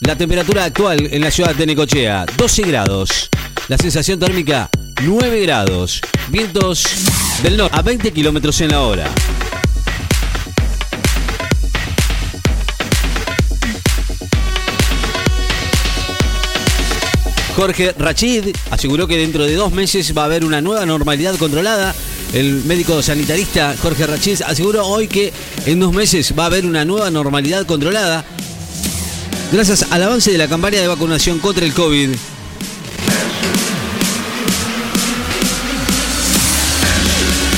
La temperatura actual en la ciudad de Necochea, 12 grados. La sensación térmica, 9 grados. Vientos del norte a 20 kilómetros en la hora. Jorge Rachid aseguró que dentro de dos meses va a haber una nueva normalidad controlada. El médico sanitarista Jorge Rachid aseguró hoy que en dos meses va a haber una nueva normalidad controlada gracias al avance de la campaña de vacunación contra el COVID.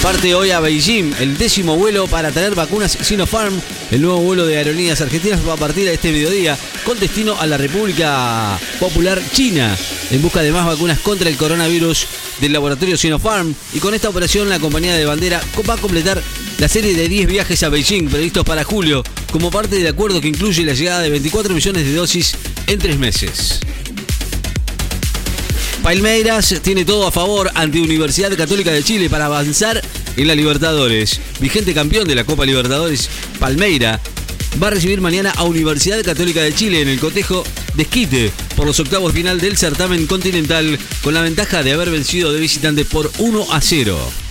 Parte hoy a Beijing el décimo vuelo para traer vacunas Sinopharm. El nuevo vuelo de aerolíneas argentinas va a partir a este mediodía con destino a la República Popular China en busca de más vacunas contra el coronavirus del laboratorio Sinopharm. Y con esta operación la compañía de bandera va a completar la serie de 10 viajes a Beijing previstos para julio como parte del acuerdo que incluye la llegada de 24 millones de dosis en tres meses. Palmeiras tiene todo a favor ante Universidad Católica de Chile para avanzar en la Libertadores. Vigente campeón de la Copa Libertadores, Palmeira va a recibir mañana a Universidad Católica de Chile en el cotejo de Esquite por los octavos final del certamen continental con la ventaja de haber vencido de visitante por 1 a 0.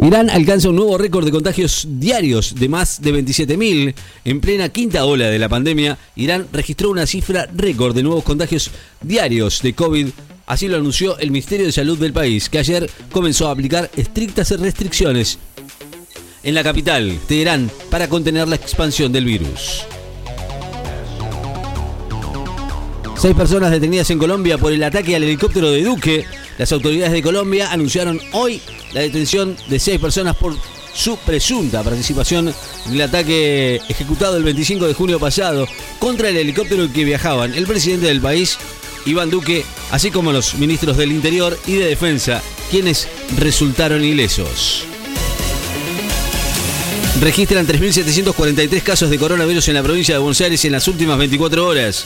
Irán alcanza un nuevo récord de contagios diarios de más de 27.000. En plena quinta ola de la pandemia, Irán registró una cifra récord de nuevos contagios diarios de COVID. Así lo anunció el Ministerio de Salud del país, que ayer comenzó a aplicar estrictas restricciones en la capital, Teherán, para contener la expansión del virus. Seis personas detenidas en Colombia por el ataque al helicóptero de Duque. Las autoridades de Colombia anunciaron hoy la detención de seis personas por su presunta participación en el ataque ejecutado el 25 de junio pasado contra el helicóptero en que viajaban el presidente del país, Iván Duque, así como los ministros del Interior y de Defensa, quienes resultaron ilesos. Registran 3.743 casos de coronavirus en la provincia de Buenos Aires en las últimas 24 horas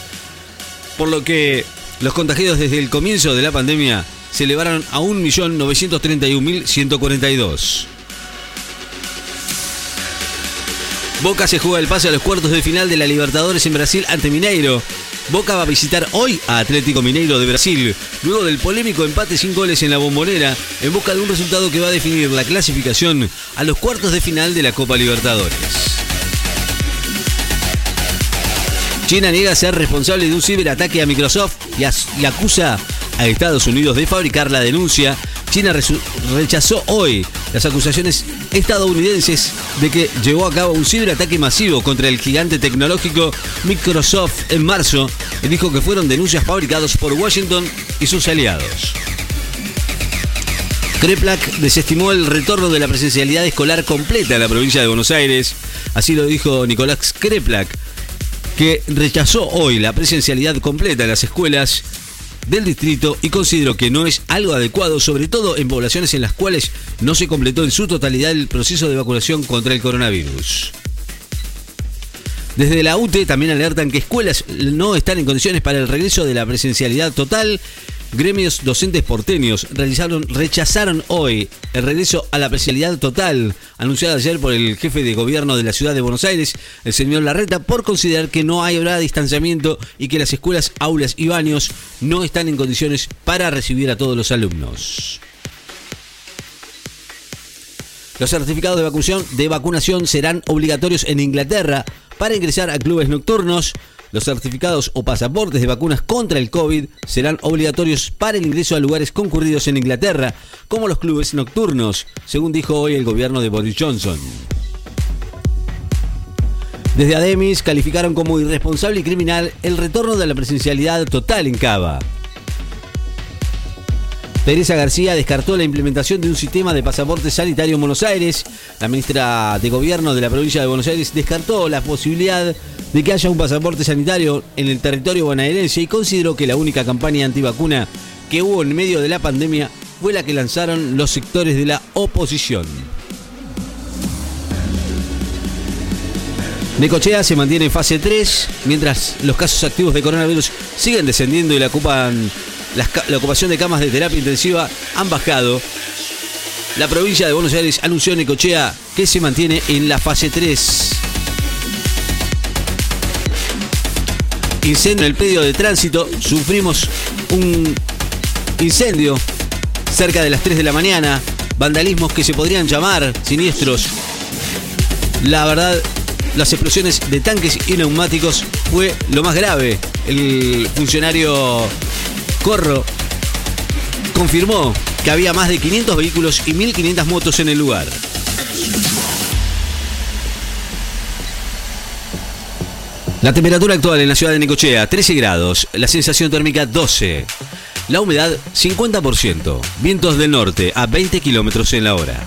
por lo que los contagiados desde el comienzo de la pandemia se elevaron a 1.931.142. Boca se juega el pase a los cuartos de final de la Libertadores en Brasil ante Mineiro. Boca va a visitar hoy a Atlético Mineiro de Brasil, luego del polémico empate sin goles en la bombonera, en busca de un resultado que va a definir la clasificación a los cuartos de final de la Copa Libertadores. China niega ser responsable de un ciberataque a Microsoft y, acusa a Estados Unidos de fabricar la denuncia. China rechazó hoy las acusaciones estadounidenses de que llevó a cabo un ciberataque masivo contra el gigante tecnológico Microsoft en marzo y dijo que fueron denuncias fabricadas por Washington y sus aliados. Kreplak desestimó el retorno de la presencialidad escolar completa en la provincia de Buenos Aires. Así lo dijo Nicolás Kreplak, que rechazó hoy la presencialidad completa en las escuelas del distrito y consideró que no es algo adecuado, sobre todo en poblaciones en las cuales no se completó en su totalidad el proceso de vacunación contra el coronavirus. Desde la UTE también alertan que escuelas no están en condiciones para el regreso de la presencialidad total Gremios docentes porteños realizaron, rechazaron hoy el regreso a la presencialidad total, anunciada ayer por el jefe de gobierno de la ciudad de Buenos Aires, el señor Larreta, por considerar que no hay habrá distanciamiento y que las escuelas, aulas y baños no están en condiciones para recibir a todos los alumnos. Los certificados de de vacunación serán obligatorios en Inglaterra para ingresar a clubes nocturnos. Los certificados o pasaportes de vacunas contra el COVID serán obligatorios para el ingreso a lugares concurridos en Inglaterra, como los clubes nocturnos, según dijo hoy el gobierno de Boris Johnson. Desde Ademis calificaron como irresponsable y criminal el retorno de la presencialidad total en Cava. Teresa García descartó la implementación de un sistema de pasaporte sanitario en Buenos Aires. La ministra de Gobierno de la provincia de Buenos Aires descartó la posibilidad de que haya un pasaporte sanitario en el territorio bonaerense y consideró que la única campaña antivacuna que hubo en medio de la pandemia fue la que lanzaron los sectores de la oposición. Necochea se mantiene en fase 3, mientras los casos activos de coronavirus siguen descendiendo y la ocupan la, ocupación de camas de terapia intensiva han bajado. La provincia de Buenos Aires anunció en Necochea que se mantiene en la fase 3. Incendio en el predio de tránsito. Sufrimos un incendio cerca de las 3 de la mañana. Vandalismos que se podrían llamar siniestros. La verdad, las explosiones de tanques y neumáticos fue lo más grave. El funcionario Corro confirmó que había más de 500 vehículos y 1.500 motos en el lugar. La temperatura actual en la ciudad de Necochea, 13 grados. La sensación térmica, 12. La humedad, 50%. Vientos del norte, a 20 kilómetros en la hora.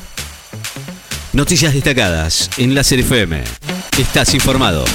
Noticias destacadas en la FM. Estás informado.